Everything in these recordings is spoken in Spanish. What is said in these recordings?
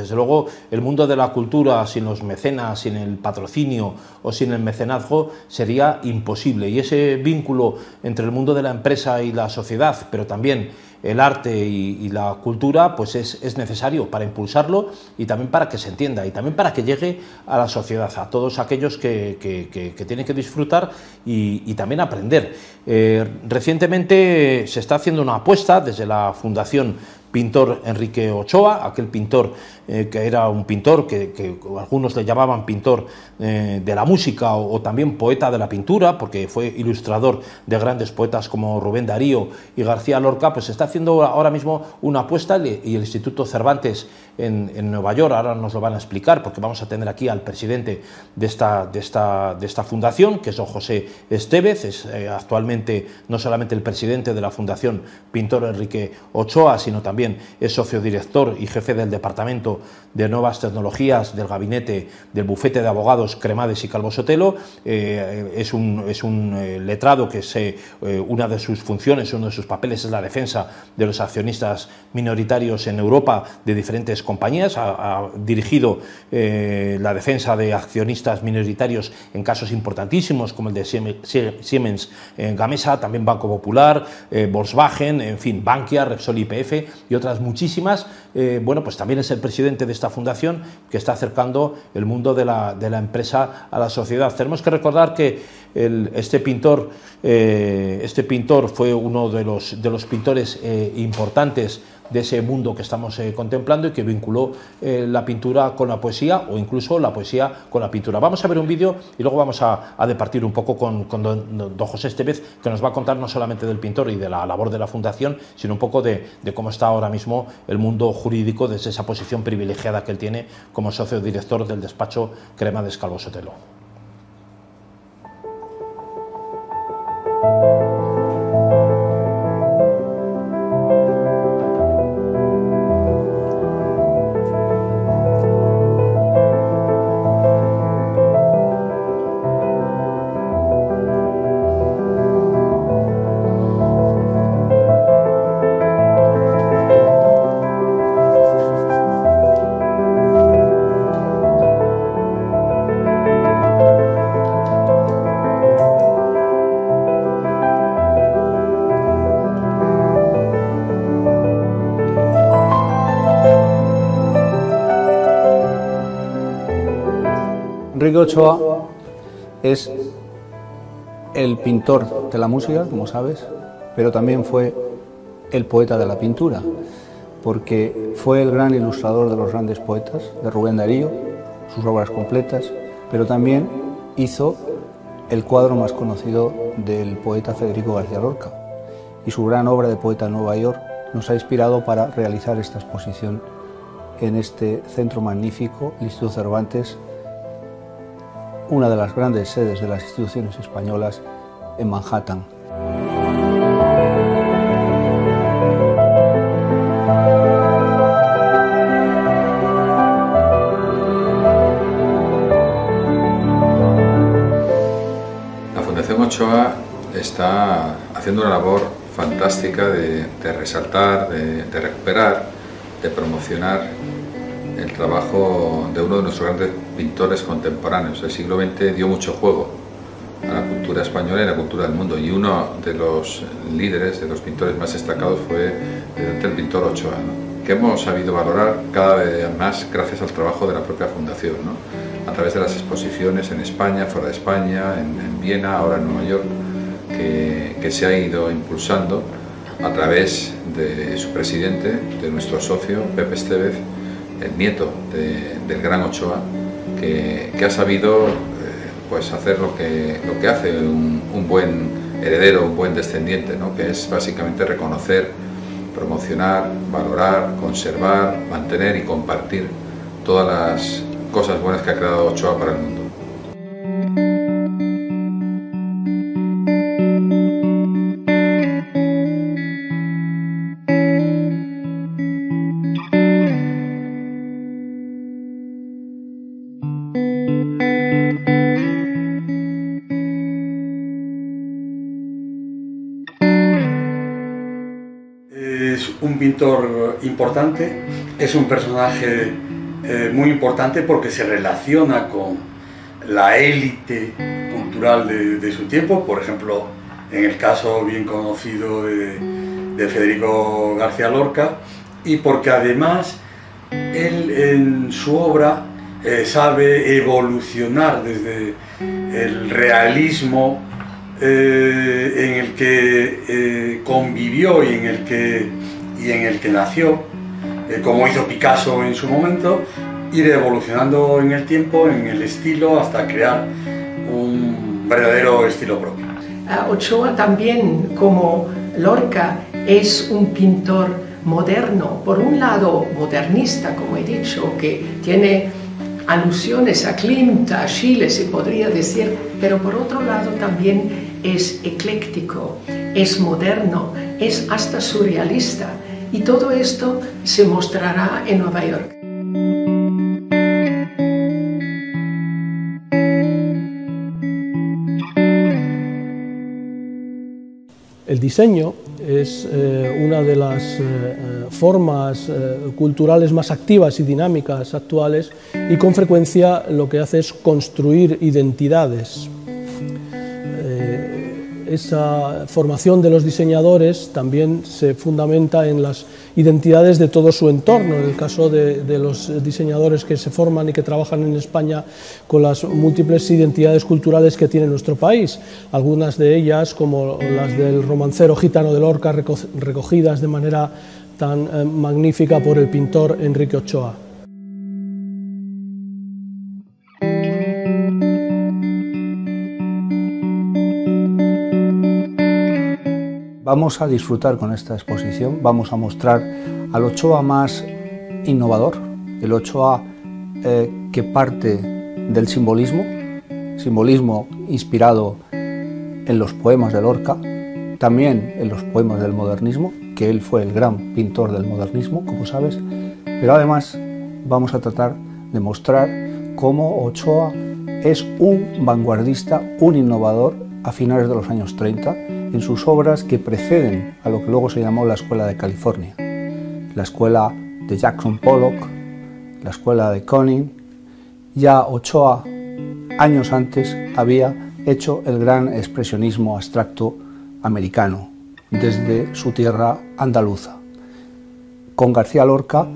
desde luego el mundo de la cultura sin los mecenas, sin el patrocinio o sin el mecenazgo sería imposible. Y ese vínculo entre el mundo de la empresa y la sociedad, pero también el arte y, la cultura pues es, necesario para impulsarlo y también para que se entienda y también para que llegue a la sociedad, a todos aquellos que, tienen que disfrutar y, también aprender. Eh, recientemente se está haciendo una apuesta desde la Fundación pintor Enrique Ochoa, aquel pintor eh, que era un pintor que, algunos le llamaban pintor eh, de la música o, también poeta de la pintura, porque fue ilustrador de grandes poetas como Rubén Darío y García Lorca, pues está haciendo ahora mismo una apuesta y el Instituto Cervantes en, Nueva York, ahora nos lo van a explicar, porque vamos a tener aquí al presidente de esta, de esta, de esta fundación, que es don José Estevez, es eh, actualmente no solamente el presidente de la Fundación Pintor Enrique Ochoa, sino también también es socio director y jefe del Departamento de Nuevas Tecnologías del Gabinete del Bufete de Abogados Cremades y Calvo Sotelo. Eh, es un, es un eh, letrado que se, eh, una de sus funciones, uno de sus papeles es la defensa de los accionistas minoritarios en Europa de diferentes compañías. Ha, dirigido la defensa de accionistas minoritarios en casos importantísimos como el de Siemens Gamesa, también Banco Popular, Volkswagen, en fin, Bankia, Repsol IPF y otras muchísimas, eh, bueno, pues también es el presidente de esta fundación que está acercando el mundo de la, de la empresa a la sociedad. Tenemos que recordar que este, pintor, eh, este pintor fue uno de los, de los pintores eh, importantes de ese mundo que estamos eh, contemplando y que vinculó eh, la pintura con la poesía o incluso la poesía con la pintura. Vamos a ver un vídeo y luego vamos a, departir un poco con, don, José Estevez, que nos va a contar no solamente del pintor y de la labor de la Fundación, sino un poco de, de cómo está ahora mismo el mundo jurídico desde esa posición privilegiada que él tiene como socio director del despacho Crema de Escalvo Sotelo. Ochoa es el pintor de la música, como sabes, pero también fue el poeta de la pintura, porque fue el gran ilustrador de los grandes poetas, de Rubén Darío, sus obras completas, pero también hizo el cuadro más conocido del poeta Federico García Lorca. Y su gran obra de poeta en Nueva York nos ha inspirado para realizar esta exposición en este centro magnífico, el Instituto Cervantes, una de las grandes sedes de las instituciones españolas en Manhattan. La Fundación Ochoa está haciendo una labor fantástica de, resaltar, de recuperar, de promocionar trabajo de uno de nuestros grandes pintores contemporáneos. El siglo XX dio mucho juego a la cultura española y a la cultura del mundo y uno de los líderes, de los pintores más destacados fue el pintor Ochoa, que hemos sabido valorar cada vez más gracias al trabajo de la propia fundación, a través de las exposiciones en España, fuera de España, en, Viena, ahora en Nueva York, que, que se ha ido impulsando a través de su presidente, de nuestro socio, Pepe Estevez, el nieto del gran Ochoa, que, ha sabido eh, pues hacer lo que, lo que hace un, buen heredero, un buen descendiente, ¿no? que es básicamente reconocer, promocionar, valorar, conservar, mantener y compartir todas las cosas buenas que ha creado Ochoa para el mundo. Importante, es un personaje eh, muy importante porque se relaciona con la élite cultural de, su tiempo, por ejemplo, en el caso bien conocido de, Federico García Lorca, y porque además él en su obra eh, sabe evolucionar desde el realismo eh, en el que convivió y en el que, y en el que nació, como hizo Picasso en su momento, ir evolucionando en el tiempo, en el estilo, hasta crear un verdadero estilo propio. Ochoa también, como Lorca, es un pintor moderno, por un lado modernista, como he dicho, que tiene alusiones a Klimt, a Chile, se podría decir, pero por otro lado también es ecléctico, es moderno, es hasta surrealista. Y todo esto se mostrará en Nueva York. El diseño es eh, una de las eh, eh, formas culturales más activas y dinámicas actuales y con frecuencia lo que hace es construir identidades esa formación de los diseñadores también se fundamenta en las identidades de todo su entorno, en el caso de, los diseñadores que se forman y que trabajan en España con las múltiples identidades culturales que tiene nuestro país, algunas de ellas como las del romancero gitano de Lorca recogidas de manera tan eh, magnífica por el pintor Enrique Ochoa. Vamos a disfrutar con esta exposición, vamos a mostrar al Ochoa más innovador, el Ochoa eh, que parte del simbolismo, simbolismo inspirado en los poemas de Lorca, también en los poemas del modernismo, que él fue el gran pintor del modernismo, como sabes, pero además vamos a tratar de mostrar cómo Ochoa es un vanguardista, un innovador a finales de los años 30 en sus obras que preceden a lo que luego se llamó la Escuela de California, la escuela de Jackson Pollock, la escuela de Conning. Ya Ochoa, años antes, había hecho el gran expresionismo abstracto americano desde su tierra andaluza. Con García Lorca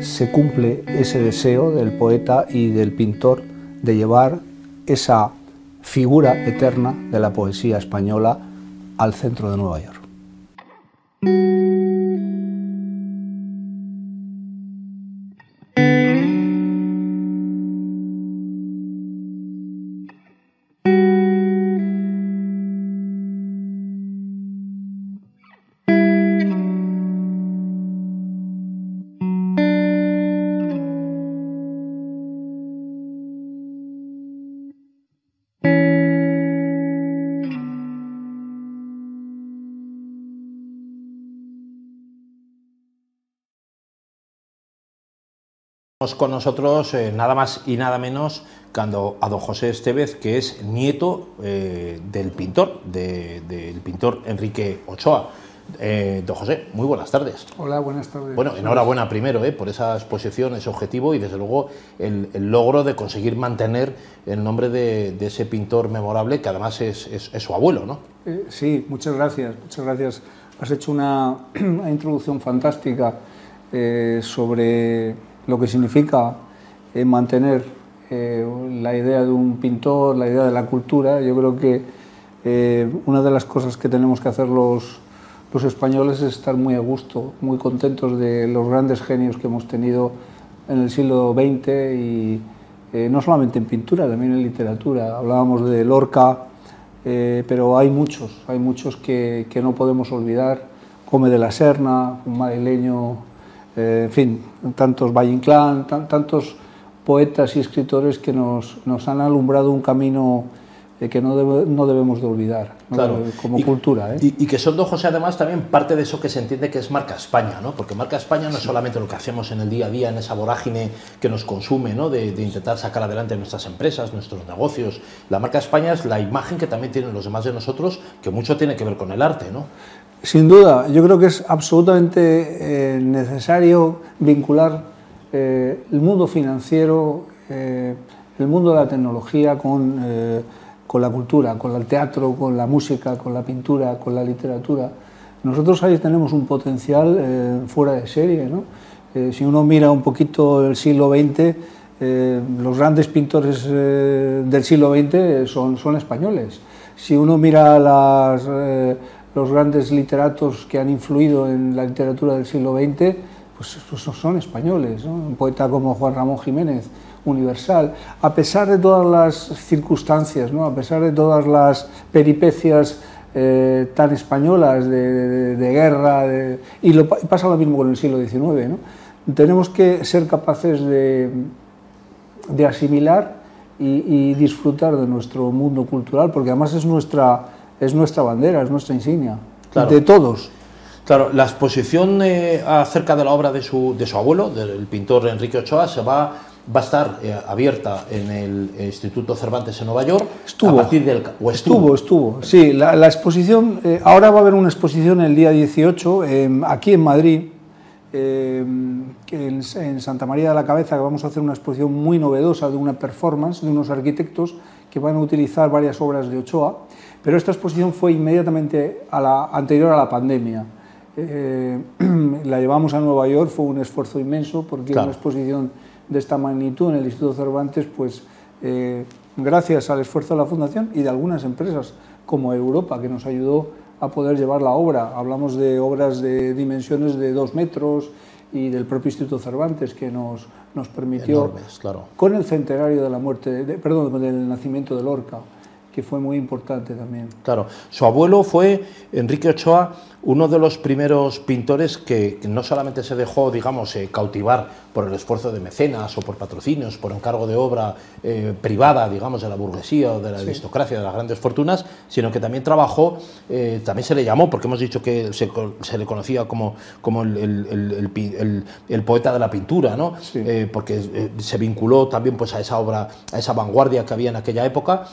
se cumple ese deseo del poeta y del pintor de llevar esa figura eterna de la poesía española al centro de Nueva York. Con nosotros eh, nada más y nada menos que a don José Estevez, que es nieto eh, del pintor, del pintor Enrique Ochoa. Eh, don José, muy buenas tardes. Hola, buenas tardes. Bueno, enhorabuena primero por esa exposición, ese objetivo y desde luego el, logro de conseguir mantener el nombre de, ese pintor memorable que además es, su abuelo, ¿no? sí, muchas gracias, muchas gracias. Has hecho una, una introducción fantástica sobre lo que significa eh, mantener eh, la idea de un pintor, la idea de la cultura. Yo creo que eh, una de las cosas que tenemos que hacer los, españoles es estar muy a gusto, muy contentos de los grandes genios que hemos tenido en el siglo XX y no solamente en pintura, también en literatura. Hablábamos de Lorca, pero hay muchos, hay muchos que, que, no podemos olvidar. Come de la Serna, un madrileño eh, en fin, tantos Valle Inclán, tantos poetas y escritores que nos, nos han alumbrado un camino eh, que no, no, debemos de olvidar como cultura. ¿eh? Y, que son dos José además también parte de eso que se entiende que es marca España, ¿no? porque marca España no es solamente lo que hacemos en el día a día, en esa vorágine que nos consume, ¿no? de, de, intentar sacar adelante nuestras empresas, nuestros negocios. La marca España es la imagen que también tienen los demás de nosotros, que mucho tiene que ver con el arte. ¿no? Sin duda, yo creo que es absolutamente eh, necesario vincular eh, el mundo financiero, eh, el mundo de la tecnología con, con la cultura, con el teatro, con la música, con la pintura, con la literatura. Nosotros ahí tenemos un potencial fuera de serie. ¿no? si uno mira un poquito el siglo XX, los grandes pintores del siglo XX son, son españoles. Si uno mira las, los grandes literatos que han influido en la literatura del siglo XX, pues, son españoles, un poeta como Juan Ramón Jiménez, universal, a pesar de todas las circunstancias, ¿no? a pesar de todas las peripecias eh, tan españolas de, guerra, y, lo, pasa lo mismo con el siglo XIX, tenemos que ser capaces de asimilar y, disfrutar de nuestro mundo cultural, porque además es nuestra, es nuestra bandera, es nuestra insignia, de todos. Claro, la exposición eh, acerca de la obra de su, de su, abuelo, del pintor Enrique Ochoa, se va, va a estar eh, abierta en el Instituto Cervantes en Nueva York. Estuvo. A partir del, estuvo? estuvo, Sí, la, exposición, eh, ahora va a haber una exposición el día 18 aquí en Madrid, en, en, Santa María de la Cabeza, que vamos a hacer una exposición muy novedosa de una performance de unos arquitectos que van a utilizar varias obras de Ochoa, pero esta exposición fue inmediatamente a la, anterior a la pandemia. Eh, la llevamos a Nueva York, fue un esfuerzo inmenso porque una exposición de esta magnitud en el Instituto Cervantes, pues eh, gracias al esfuerzo de la Fundación y de algunas empresas como Europa, que nos ayudó a poder llevar la obra. Hablamos de obras de dimensiones de dos metros y del propio Instituto Cervantes que nos, nos permitió, con el centenario de la muerte, perdón, con el nacimiento de Lorca, que fue muy importante también. Claro, su abuelo fue Enrique Ochoa, uno de los primeros pintores que no solamente se dejó, digamos, eh, cautivar por el esfuerzo de mecenas o por patrocinios, por encargo de obra eh, privada, digamos, de la burguesía o de la aristocracia, de las grandes fortunas, sino que también trabajó, eh, también se le llamó, porque hemos dicho que se, le conocía como, como el, poeta de la pintura, ¿no? porque se vinculó también pues, a esa obra, a esa vanguardia que había en aquella época,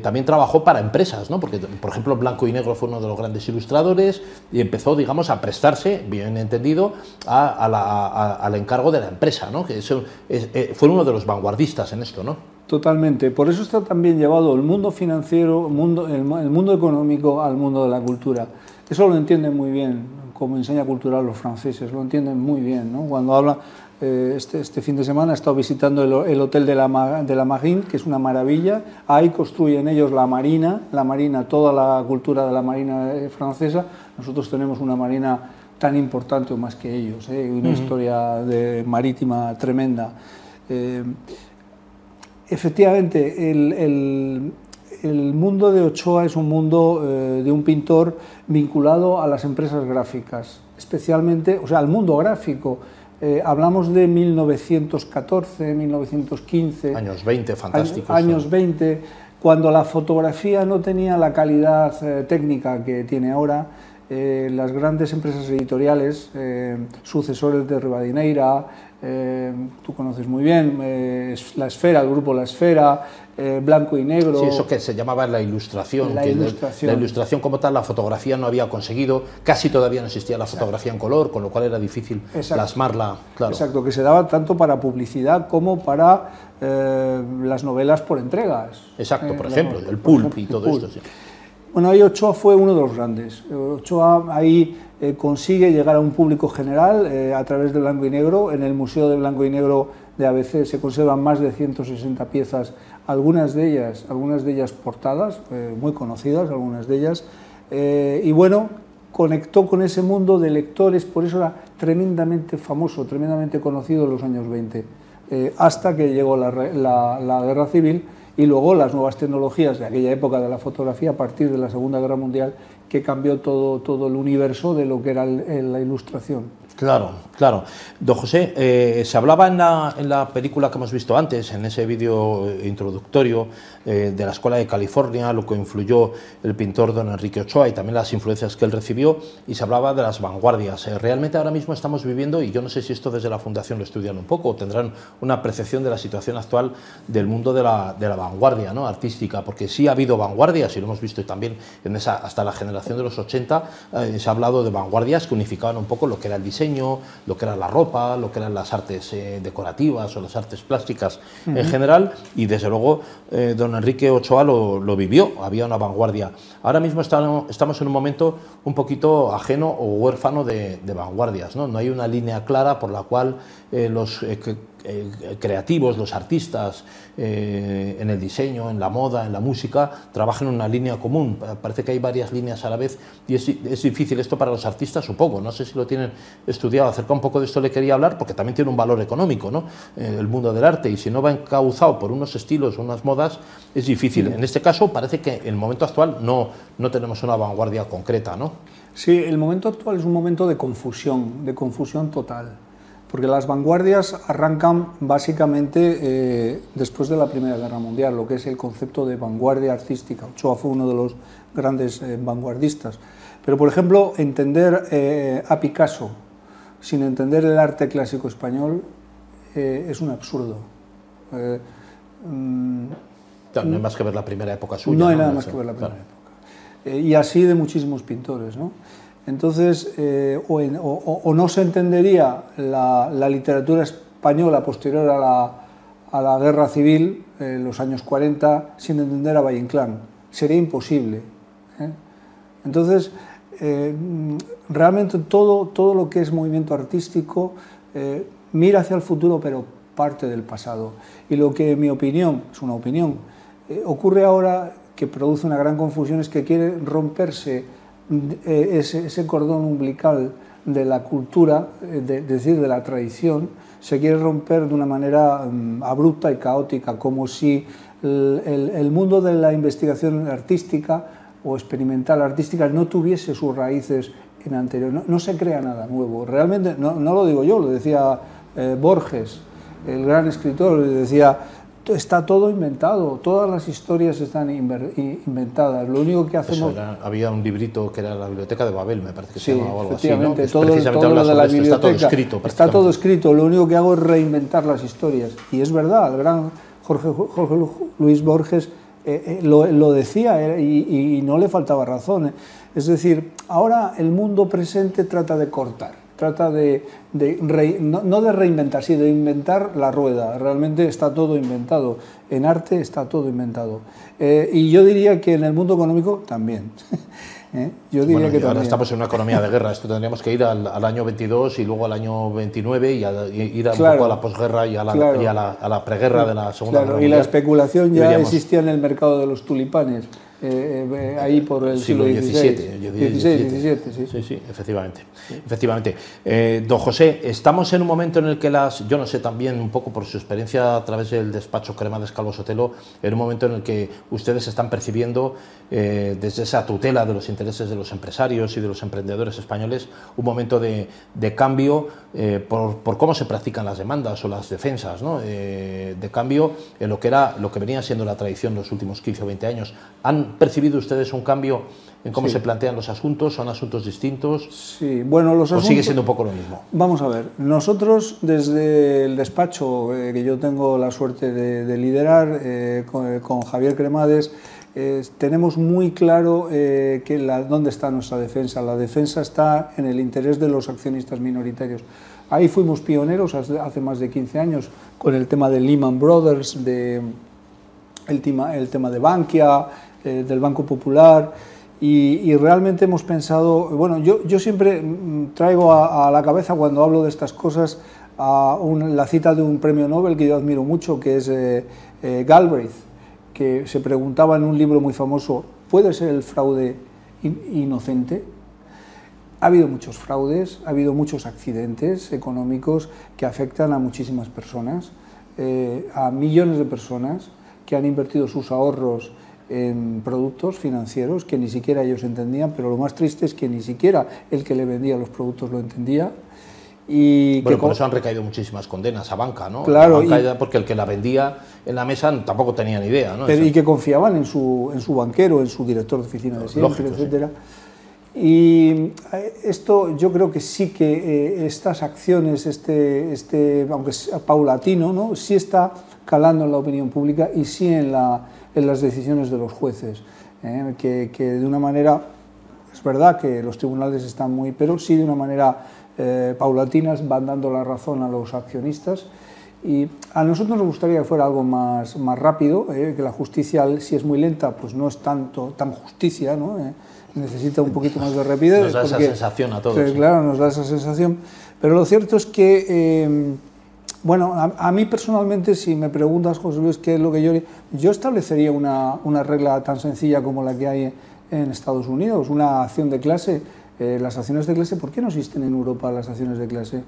también trabajó para empresas, ¿no? porque, por ejemplo, Blanco y Negro fue uno de los grandes ilustradores, y empezó, digamos, a prestarse, bien entendido, al encargo de la empresa, ¿no? que eso eh, fue uno de los vanguardistas en esto. ¿no? Totalmente, por eso está también llevado el mundo financiero, el mundo, el, mundo económico al mundo de la cultura. Eso lo entienden muy bien, como enseña cultural los franceses, lo entienden muy bien. ¿no? Cuando habla, eh, este, este, fin de semana he estado visitando el, hotel de la, de la Marine, que es una maravilla. Ahí construyen ellos la marina, la marina, toda la cultura de la marina eh, francesa, nosotros tenemos una marina tan importante o más que ellos, ¿eh? una historia de, marítima tremenda. Eh, efectivamente, el, mundo de Ochoa es un mundo eh, de un pintor vinculado a las empresas gráficas, especialmente, o sea, al mundo gráfico. Hablamos de 1914, 1915. Años 20, fantásticos. Años, 20, cuando la fotografía no tenía la calidad técnica que tiene ahora eh, las grandes empresas editoriales, eh, sucesores de Ribadineira, eh, tú conoces muy bien, La Esfera, el grupo La Esfera, Blanco y Negro. Sí, eso que se llamaba la ilustración. La, ilustración. la ilustración como tal, la fotografía no había conseguido, casi todavía no existía la fotografía en color, con lo cual era difícil plasmarla. Claro. Exacto, que se daba tanto para publicidad como para las novelas por entregas. Exacto, por ejemplo, el pulp y todo esto. Sí. Bueno, ahí Ochoa fue uno de los grandes. Ochoa ahí eh, consigue llegar a un público general eh, a través de Blanco y Negro. En el Museo de Blanco y Negro de ABC se conservan más de 160 piezas, algunas de ellas, algunas de ellas portadas, eh, muy conocidas, algunas de ellas. y bueno, conectó con ese mundo de lectores, por eso era tremendamente famoso, tremendamente conocido en los años 20, hasta que llegó la, la Guerra Civil y luego las nuevas tecnologías de aquella época de la fotografía a partir de la Segunda Guerra Mundial que cambió todo, todo el universo de lo que era la ilustración. Claro, claro. Don José, eh, se hablaba en la, en la, película que hemos visto antes, en ese vídeo introductorio eh, de la Escuela de California, lo que influyó el pintor don Enrique Ochoa y también las influencias que él recibió, y se hablaba de las vanguardias. Eh, realmente ahora mismo estamos viviendo, y yo no sé si esto desde la Fundación lo estudian un poco, o tendrán una percepción de la situación actual del mundo de la, de la vanguardia ¿no? artística, porque sí ha habido vanguardias, y lo hemos visto también en esa, hasta la generación de los 80, se ha hablado de vanguardias que unificaban un poco lo que era el diseño diseño, lo que era la ropa, lo que eran las artes eh, decorativas o las artes plásticas en general, y desde luego eh, don Enrique Ochoa lo, lo, vivió, había una vanguardia. Ahora mismo estamos en un momento un poquito ajeno o huérfano de, de vanguardias, ¿no? no hay una línea clara por la cual los eh, creativos, los artistas eh, en el diseño, en la moda, en la música, trabajan en una línea común. Parece que hay varias líneas a la vez y es, es, difícil esto para los artistas, supongo. No sé si lo tienen estudiado. Acerca un poco de esto le quería hablar porque también tiene un valor económico, ¿no? Eh, el mundo del arte y si no va encauzado por unos estilos, unas modas, es difícil. En este caso parece que en el momento actual no, no tenemos una vanguardia concreta, ¿no? Sí, el momento actual es un momento de confusión, de confusión total porque las vanguardias arrancan básicamente eh, después de la Primera Guerra Mundial, lo que es el concepto de vanguardia artística. Ochoa fue uno de los grandes eh, vanguardistas. Pero, por ejemplo, entender eh, a Picasso sin entender el arte clásico español es un absurdo. Mm, no hay más que ver la primera época suya. No hay nada más que ver la primera época. y así de muchísimos pintores. ¿no? Entonces, eh, o, no se entendería la, literatura española posterior a la, guerra civil, en los años 40, sin entender a Valle Inclán. Sería imposible. ¿eh? Entonces, eh, realmente todo, todo lo que es movimiento artístico mira hacia el futuro, pero parte del pasado. Y lo que, en mi opinión, es una opinión, ocurre ahora que produce una gran confusión es que quiere romperse eh, ese, cordón umbilical de la cultura, es eh, decir, de la tradición, se quiere romper de una manera mm, abrupta y caótica, como si el, mundo de la investigación artística o experimental artística no tuviese sus raíces en anterior. No, se crea nada nuevo. Realmente, no, lo digo yo, lo decía eh, Borges, el gran escritor, decía, está todo inventado, todas las historias están inventadas. Lo único que hacemos. había un librito que era la biblioteca de Babel, me parece que se llamaba algo así. ¿no? todo, todo lo de la biblioteca. Está todo escrito. Está todo escrito. Lo único que hago es reinventar las historias. Y es verdad, el gran Jorge, Jorge Luis Borges eh, eh, lo, decía y, y, no le faltaba razón. Es decir, ahora el mundo presente trata de cortar trata de, no, de reinventar, sino de inventar la rueda. Realmente está todo inventado. En arte está todo inventado. Eh, y yo diría que en el mundo económico también. ¿Eh? Yo diría que ahora estamos en una economía de guerra. Esto tendríamos que ir al, año 22 y luego al año 29 y, ir un poco a la posguerra y a la, y a la, preguerra de la Segunda Guerra Mundial. Y la especulación ya existía en el mercado de los tulipanes. Eh, eh, ahí por el siglo, XVII. XVII, sí. Sí, sí, efectivamente. efectivamente. Eh, don José, estamos en un momento en el que las, yo no sé también un poco por su experiencia a través del despacho Crema de Escalvo Sotelo, en un momento en el que ustedes están percibiendo desde esa tutela de los intereses de los empresarios y de los emprendedores españoles un momento de, de cambio por, por, cómo se practican las demandas o las defensas, ¿no? de cambio en lo que era lo que venía siendo la tradición los últimos 15 o 20 años. ¿Han percibido ustedes un cambio en cómo se plantean los asuntos? ¿Son asuntos distintos? Sí, bueno, los asuntos... ¿O sigue siendo un poco lo mismo? Vamos a ver, nosotros desde el despacho eh, que yo tengo la suerte de, liderar eh, con, Javier Cremades, eh, tenemos muy claro que la, dónde está nuestra defensa. La defensa está en el interés de los accionistas minoritarios. Ahí fuimos pioneros hace, hace más de 15 años con el tema de Lehman Brothers, de, el, tema, el tema de Bankia, eh, del Banco Popular y, realmente hemos pensado, bueno, yo, yo siempre mm, traigo a, la cabeza cuando hablo de estas cosas la cita de un premio Nobel que yo admiro mucho, que es eh, eh, Galbraith, que se preguntaba en un libro muy famoso, ¿puede ser el fraude inocente? Ha habido muchos fraudes, ha habido muchos accidentes económicos que afectan a muchísimas personas, a millones de personas que han invertido sus ahorros en productos financieros que ni siquiera ellos entendían, pero lo más triste es que ni siquiera el que le vendía los productos lo entendía. Y bueno, por eso han recaído muchísimas condenas a banca, ¿no? Claro. porque el que la vendía en la mesa tampoco tenía ni idea, ¿no? Pero, y que confiaban en su, en su banquero, en su director de oficina de siempre, etcétera. Y eh, esto yo creo que sí que eh, estas acciones, este, este, aunque sea paulatino, ¿no? sí está calando en la opinión pública y sí en la, en las decisiones de los jueces, ¿eh? que, de una manera, es verdad que los tribunales están muy, pero sí de una manera eh, paulatinas van dando la razón a los accionistas. Y a nosotros nos gustaría que fuera algo más, más rápido, que la justicia, si es muy lenta, pues no es tanto, tan justicia, ¿no? necesita un poquito más de rapidez. Nos da esa sensación a todos. Claro, nos da esa sensación. Pero lo cierto es que bueno, a, mí personalmente, si me preguntas, José Luis, qué es lo que yo... Yo establecería una, una regla tan sencilla como la que hay en Estados Unidos, una acción de clase. Eh, las acciones de clase, ¿por qué no existen en Europa las acciones de clase?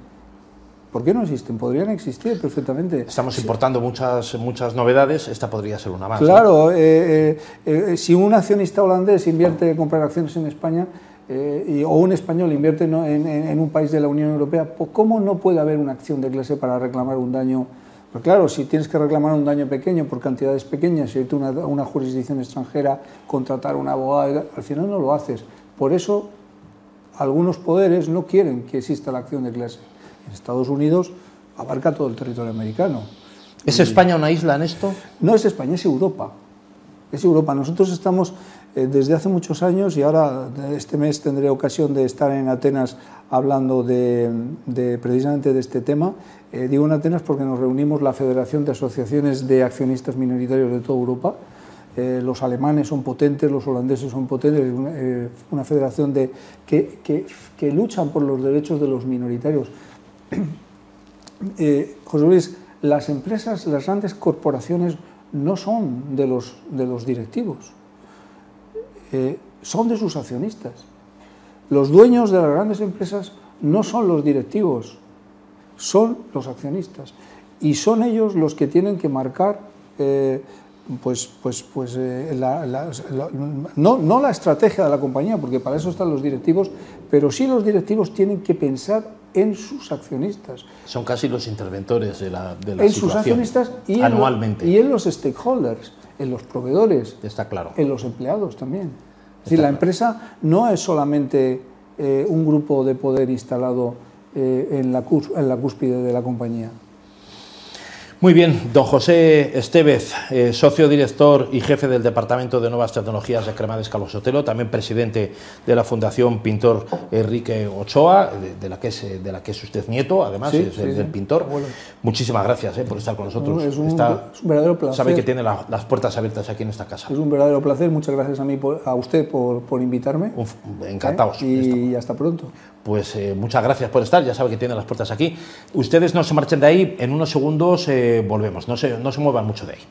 ¿Por qué no existen? Podrían existir perfectamente. Estamos importando muchas, muchas novedades, esta podría ser una más. Claro, eh, eh, si un accionista holandés invierte en comprar acciones en España, eh, o un español invierte en, un país de la Unión Europea, pues ¿cómo no puede haber una acción de clase para reclamar un daño? Pues claro, si tienes que reclamar un daño pequeño por cantidades pequeñas, irte a una, una jurisdicción extranjera, contratar a un abogado, al final no lo haces. Por eso algunos poderes no quieren que exista la acción de clase. En Estados Unidos abarca todo el territorio americano. ¿Es España una isla en esto? No es España, es Europa. Es Europa. Nosotros estamos desde hace muchos años y ahora este mes tendré ocasión de estar en Atenas hablando de, precisamente de este tema. Eh, digo en Atenas porque nos reunimos la Federación de Asociaciones de Accionistas Minoritarios de toda Europa. Eh, los alemanes son potentes, los holandeses son potentes, una, una federación de, que, que, luchan por los derechos de los minoritarios. José Luis, las empresas, las grandes corporaciones no son de los directivos eh, son de sus accionistas. Los dueños de las grandes empresas no son los directivos, son los accionistas. Y son ellos los que tienen que marcar, eh, pues, pues, pues eh, no, no, la estrategia de la compañía, porque para eso están los directivos, pero sí los directivos tienen que pensar en sus accionistas. Son casi los interventores de la, de en sus accionistas y anualmente. y en los stakeholders en los proveedores, Está claro. en los empleados también. Es decir, la empresa no es solamente eh, un grupo de poder instalado eh, en, la en la cúspide de la compañía. Muy bien, don José Estevez, eh, socio director y jefe del Departamento de Nuevas Tecnologías de Cremades Calosotelo, también presidente de la Fundación Pintor Enrique Ochoa, de, la, que es, de la que es usted nieto, además, es el del pintor. Muchísimas gracias eh, por estar con nosotros. Es un, verdadero placer. Sabe que tiene las puertas abiertas aquí en esta casa. Es un verdadero placer, muchas gracias a, mí a usted por, por invitarme. encantados. Y hasta pronto pues eh, muchas gracias por estar, ya sabe que tiene las puertas aquí. Ustedes no se marchen de ahí, en unos segundos eh, volvemos, no se, no se muevan mucho de ahí.